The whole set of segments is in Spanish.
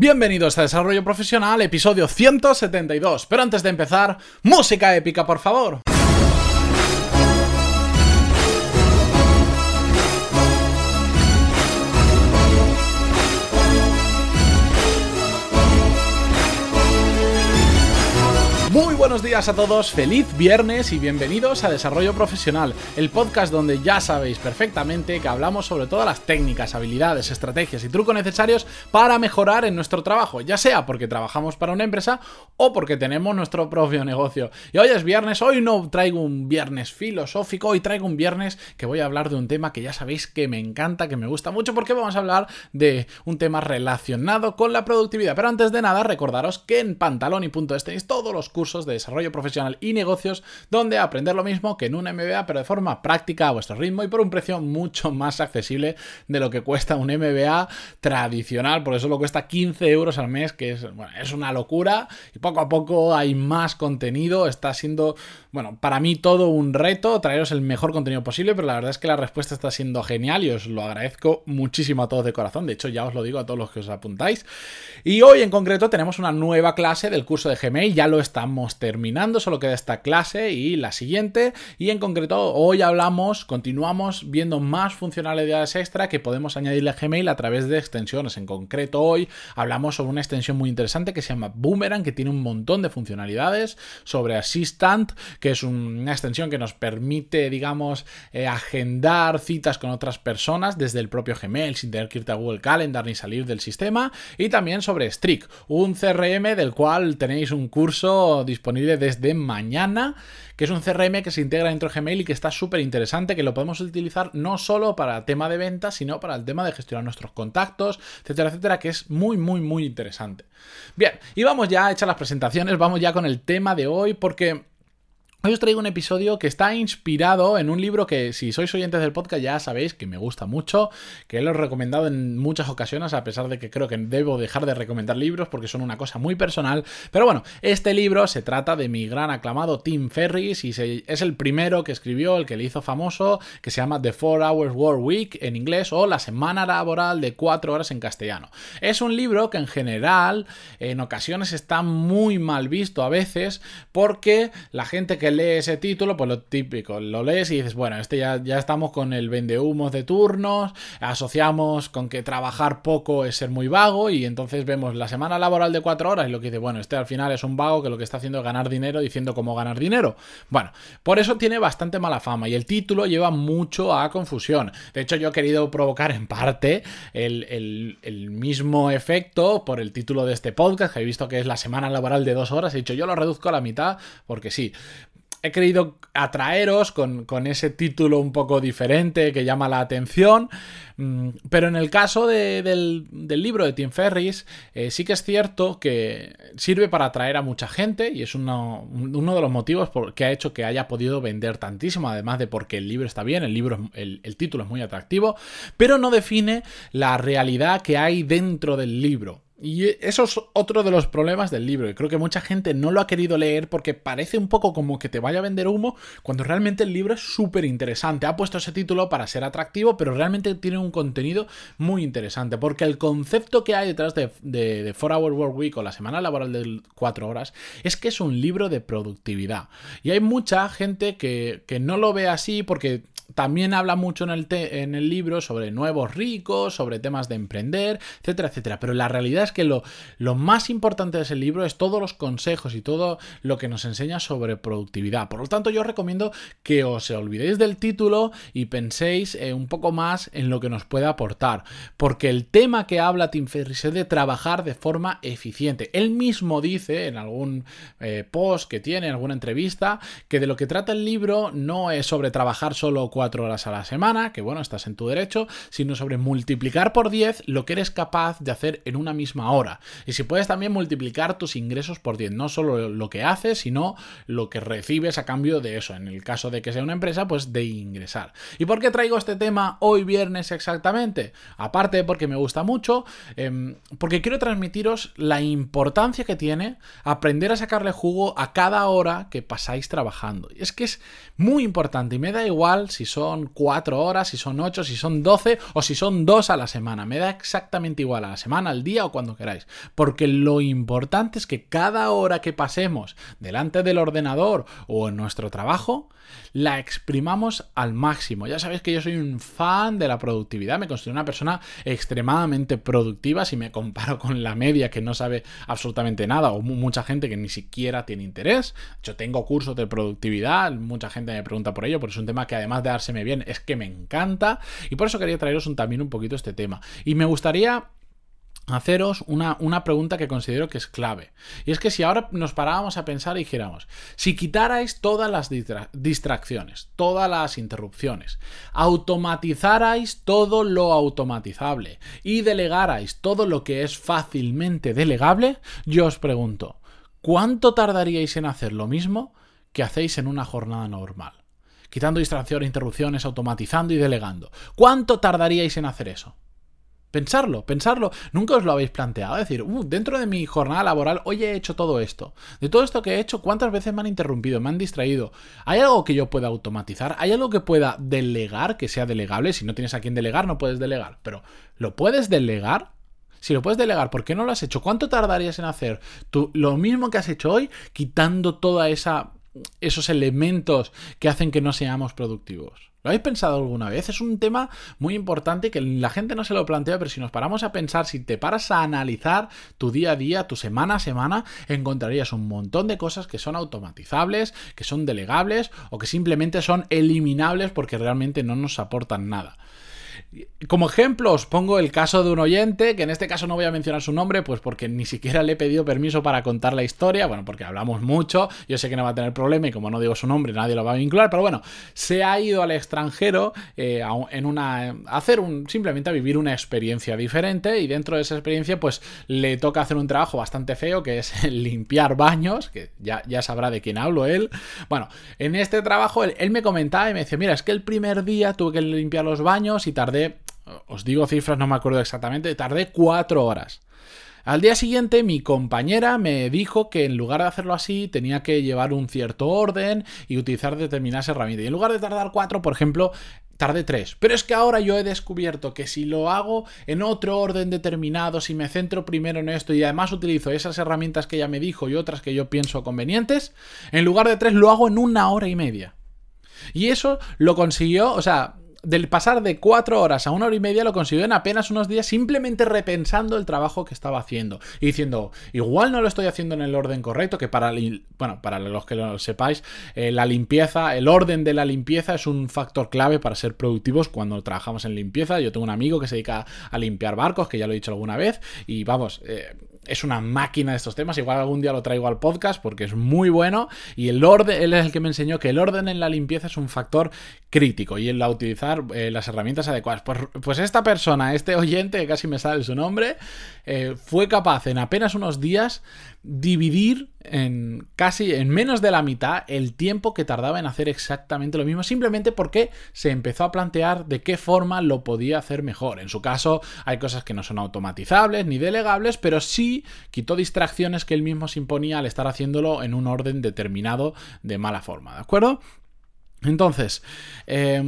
Bienvenidos a Desarrollo Profesional, episodio 172. Pero antes de empezar, música épica, por favor. Buenos días a todos, feliz viernes y bienvenidos a Desarrollo Profesional, el podcast donde ya sabéis perfectamente que hablamos sobre todas las técnicas, habilidades, estrategias y trucos necesarios para mejorar en nuestro trabajo, ya sea porque trabajamos para una empresa o porque tenemos nuestro propio negocio. Y hoy es viernes, hoy no traigo un viernes filosófico, hoy traigo un viernes que voy a hablar de un tema que ya sabéis que me encanta, que me gusta mucho, porque vamos a hablar de un tema relacionado con la productividad. Pero antes de nada, recordaros que en pantaloni.es tenéis todos los cursos de desarrollo profesional y negocios, donde aprender lo mismo que en un MBA, pero de forma práctica a vuestro ritmo y por un precio mucho más accesible de lo que cuesta un MBA tradicional, por eso lo cuesta 15 euros al mes, que es, es una locura, y poco a poco hay más contenido, está siendo, bueno, para mí todo un reto, traeros el mejor contenido posible, pero la verdad es que la respuesta está siendo genial y os lo agradezco muchísimo a todos de corazón, de hecho ya os lo digo a todos los que os apuntáis. Y hoy en concreto tenemos una nueva clase del curso de Gmail, ya lo estamos terminando, solo queda esta clase y la siguiente. Y en concreto, hoy hablamos, continuamos viendo más funcionalidades extra que podemos añadirle a Gmail a través de extensiones. En concreto, hoy hablamos sobre una extensión muy interesante que se llama Boomerang, que tiene un montón de funcionalidades, sobre Assistant, que es una extensión que nos permite, digamos, eh, agendar citas con otras personas desde el propio Gmail sin tener que irte a Google Calendar ni salir del sistema. Y también sobre Strict, un CRM del cual tenéis un curso disponible desde mañana, que es un CRM que se integra dentro de Gmail y que está súper interesante, que lo podemos utilizar no solo para el tema de ventas, sino para el tema de gestionar nuestros contactos, etcétera, etcétera, que es muy, muy, muy interesante. Bien, y vamos ya a echar las presentaciones, vamos ya con el tema de hoy, porque Hoy os traigo un episodio que está inspirado en un libro que si sois oyentes del podcast ya sabéis que me gusta mucho, que lo he recomendado en muchas ocasiones, a pesar de que creo que debo dejar de recomendar libros porque son una cosa muy personal. Pero bueno, este libro se trata de mi gran aclamado Tim Ferris y es el primero que escribió, el que le hizo famoso, que se llama The 4 Hours Work Week en inglés o La Semana Laboral de 4 Horas en castellano. Es un libro que en general en ocasiones está muy mal visto a veces porque la gente que lee ese título, pues lo típico, lo lees y dices, bueno, este ya, ya estamos con el vendehumos de turnos, asociamos con que trabajar poco es ser muy vago y entonces vemos la semana laboral de cuatro horas y lo que dice, bueno, este al final es un vago que lo que está haciendo es ganar dinero diciendo cómo ganar dinero. Bueno, por eso tiene bastante mala fama y el título lleva mucho a confusión. De hecho, yo he querido provocar en parte el, el mismo efecto por el título de este podcast, que he visto que es la semana laboral de dos horas, he dicho, yo lo reduzco a la mitad porque sí he querido atraeros con, ese título un poco diferente que llama la atención. Mm, pero en el caso del, libro de Tim Ferris, eh, sí que es cierto que sirve para atraer a mucha gente y es uno, de los motivos por, que ha hecho que haya podido vender tantísimo, además de porque el libro está bien, el, libro, el título es muy atractivo, pero no define la realidad que hay dentro del libro. Y eso es otro de los problemas del libro. Y creo que mucha gente no lo ha querido leer porque parece un poco como que te vaya a vender humo, cuando realmente el libro es súper interesante. Ha puesto ese título para ser atractivo, pero realmente tiene un contenido muy interesante. Porque el concepto que hay detrás de, de, 4 Hour Work Week o la semana laboral de 4 horas es que es un libro de productividad. Y hay mucha gente que, que no lo ve así porque también habla mucho en el, en el libro sobre nuevos ricos, sobre temas de emprender, etcétera, etcétera. Pero la realidad es que lo, lo más importante de ese libro es todos los consejos y todo lo que nos enseña sobre productividad. Por lo tanto, yo recomiendo que os olvidéis del título y penséis eh, un poco más en lo que nos puede aportar. Porque el tema que habla Tim Ferriss es de trabajar de forma eficiente. Él mismo dice en algún eh, post que tiene, en alguna entrevista, que de lo que trata el libro no es sobre trabajar solo cuatro horas a la semana, que bueno, estás en tu derecho, sino sobre multiplicar por 10 lo que eres capaz de hacer en una misma hora. Y si puedes también multiplicar tus ingresos por 10, no solo lo que haces, sino lo que recibes a cambio de eso. En el caso de que sea una empresa, pues de ingresar. ¿Y por qué traigo este tema hoy viernes exactamente? Aparte porque me gusta mucho, em, porque quiero transmitiros la importancia que tiene aprender a sacarle jugo a cada hora que pasáis trabajando. Y es que es muy importante y me da igual si son 4 horas, si son 8, si son 12 o si son 2 a la semana. Me da exactamente igual a la semana, al día o cuando queráis. Porque lo importante es que cada hora que pasemos delante del ordenador o en nuestro trabajo, la exprimamos al máximo. Ya sabéis que yo soy un fan de la productividad, me considero una persona extremadamente productiva si me comparo con la media que no sabe absolutamente nada o mucha gente que ni siquiera tiene interés. Yo tengo cursos de productividad, mucha gente me pregunta por ello, porque es un tema que además de bien es que me encanta y por eso quería traeros también un poquito este tema. Y me gustaría haceros una, una, pregunta que considero que es clave. Y es que si ahora nos parábamos a pensar y dijéramos, si quitarais todas las distracciones, todas las interrupciones, automatizarais todo lo automatizable y delegarais todo lo que es fácilmente delegable, yo os pregunto, ¿cuánto tardaríais en hacer lo mismo que hacéis en una jornada normal? Quitando distracciones, interrupciones, automatizando y delegando. ¿Cuánto tardaríais en hacer eso? Pensarlo, pensarlo. Nunca os lo habéis planteado. Decir, uh, dentro de mi jornada laboral, hoy he hecho todo esto. De todo esto que he hecho, ¿cuántas veces me han interrumpido? Me han distraído. ¿Hay algo que yo pueda automatizar? ¿Hay algo que pueda delegar, que sea delegable? Si no tienes a quien delegar, no puedes delegar. Pero, ¿lo puedes delegar? Si lo puedes delegar, ¿por qué no lo has hecho? ¿Cuánto tardarías en hacer tú lo mismo que has hecho hoy, quitando toda esa esos elementos que hacen que no seamos productivos? ¿Lo habéis pensado alguna vez? Es un tema muy importante que la gente no se lo plantea, pero si nos paramos a pensar, si te paras a analizar tu día a día, tu semana a semana, encontrarías un montón de cosas que son automatizables, que son delegables o que simplemente son eliminables porque realmente no nos aportan nada. Como ejemplo os pongo el caso de un oyente, que en este caso no voy a mencionar su nombre, pues porque ni siquiera le he pedido permiso para contar la historia, bueno, porque hablamos mucho, yo sé que no va a tener problema y como no digo su nombre nadie lo va a vincular, pero bueno, se ha ido al extranjero eh, en una, a hacer un, simplemente a vivir una experiencia diferente y dentro de esa experiencia pues le toca hacer un trabajo bastante feo que es limpiar baños, que ya, ya sabrá de quién hablo él. Bueno, en este trabajo él, él me comentaba y me decía, mira, es que el primer día tuve que limpiar los baños y tardé os digo cifras, no me acuerdo exactamente, tardé cuatro horas. Al día siguiente mi compañera me dijo que en lugar de hacerlo así tenía que llevar un cierto orden y utilizar determinadas herramientas. Y en lugar de tardar cuatro, por ejemplo, tardé tres. Pero es que ahora yo he descubierto que si lo hago en otro orden determinado, si me centro primero en esto y además utilizo esas herramientas que ella me dijo y otras que yo pienso convenientes, en lugar de tres lo hago en una hora y media. Y eso lo consiguió, o sea, del pasar de cuatro horas a una hora y media lo consiguió en apenas unos días simplemente repensando el trabajo que estaba haciendo y diciendo, igual no lo estoy haciendo en el orden correcto, que para, bueno, para los que lo sepáis, eh, la limpieza, el orden de la limpieza es un factor clave para ser productivos cuando trabajamos en limpieza. Yo tengo un amigo que se dedica a limpiar barcos, que ya lo he dicho alguna vez, y vamos, eh, es una máquina de estos temas. Igual algún día lo traigo al podcast porque es muy bueno. Y el orden, él es el que me enseñó que el orden en la limpieza es un factor crítico y en la utilizar eh, las herramientas adecuadas. Pues, pues, esta persona, este oyente, que casi me sale su nombre, eh, fue capaz en apenas unos días dividir en casi en menos de la mitad el tiempo que tardaba en hacer exactamente lo mismo, simplemente porque se empezó a plantear de qué forma lo podía hacer mejor. En su caso, hay cosas que no son automatizables ni delegables, pero sí quitó distracciones que él mismo se imponía al estar haciéndolo en un orden determinado de mala forma, ¿de acuerdo? Entonces, eh,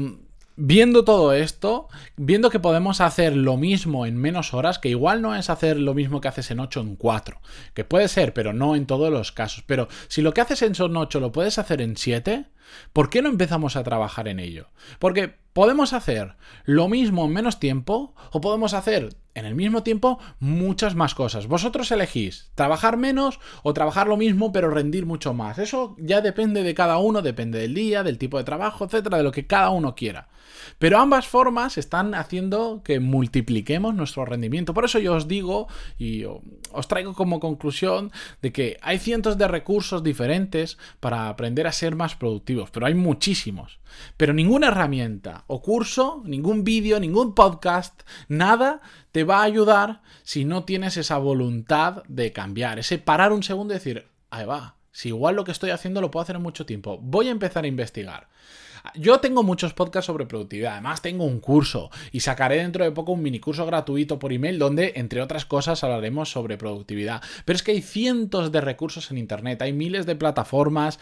viendo todo esto, viendo que podemos hacer lo mismo en menos horas, que igual no es hacer lo mismo que haces en 8 en 4, que puede ser, pero no en todos los casos. Pero si lo que haces en son 8 lo puedes hacer en 7, ¿por qué no empezamos a trabajar en ello? Porque podemos hacer lo mismo en menos tiempo o podemos hacer en el mismo tiempo muchas más cosas. Vosotros elegís trabajar menos o trabajar lo mismo pero rendir mucho más. Eso ya depende de cada uno, depende del día, del tipo de trabajo, etcétera, de lo que cada uno quiera. Pero ambas formas están haciendo que multipliquemos nuestro rendimiento. Por eso yo os digo y os traigo como conclusión de que hay cientos de recursos diferentes para aprender a ser más productivos, pero hay muchísimos. Pero ninguna herramienta o curso, ningún vídeo, ningún podcast, nada te va a ayudar si no tienes esa voluntad de cambiar, ese parar un segundo y decir, ahí va, si igual lo que estoy haciendo lo puedo hacer en mucho tiempo, voy a empezar a investigar. Yo tengo muchos podcasts sobre productividad, además tengo un curso y sacaré dentro de poco un mini curso gratuito por email donde, entre otras cosas, hablaremos sobre productividad. Pero es que hay cientos de recursos en Internet, hay miles de plataformas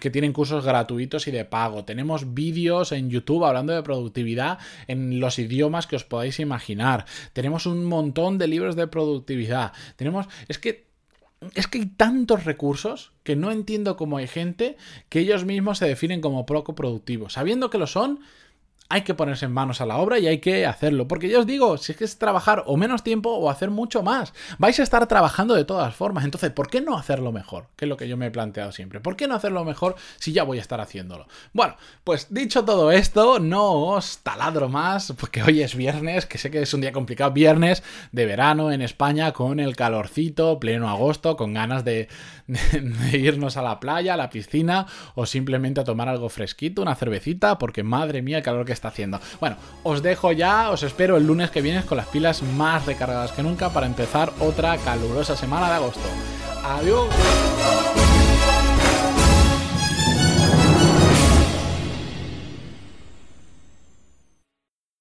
que tienen cursos gratuitos y de pago, tenemos vídeos en YouTube hablando de productividad en los idiomas que os podáis imaginar, tenemos un montón de libros de productividad, tenemos... Es que es que hay tantos recursos que no entiendo cómo hay gente que ellos mismos se definen como poco productivos. Sabiendo que lo son, hay que ponerse manos a la obra y hay que hacerlo. Porque yo os digo, si es que es trabajar o menos tiempo o hacer mucho más, vais a estar trabajando de todas formas. Entonces, ¿por qué no hacerlo mejor? Que es lo que yo me he planteado siempre. ¿Por qué no hacerlo mejor si ya voy a estar haciéndolo? Bueno, pues dicho todo esto, no os taladro más, porque hoy es viernes, que sé que es un día complicado, viernes de verano en España con el calorcito, pleno agosto, con ganas de, de irnos a la playa, a la piscina o simplemente a tomar algo fresquito, una cervecita, porque madre mía el calor que está haciendo. Bueno, os dejo ya, os espero el lunes que viene con las pilas más recargadas que nunca para empezar otra calurosa semana de agosto. Adiós.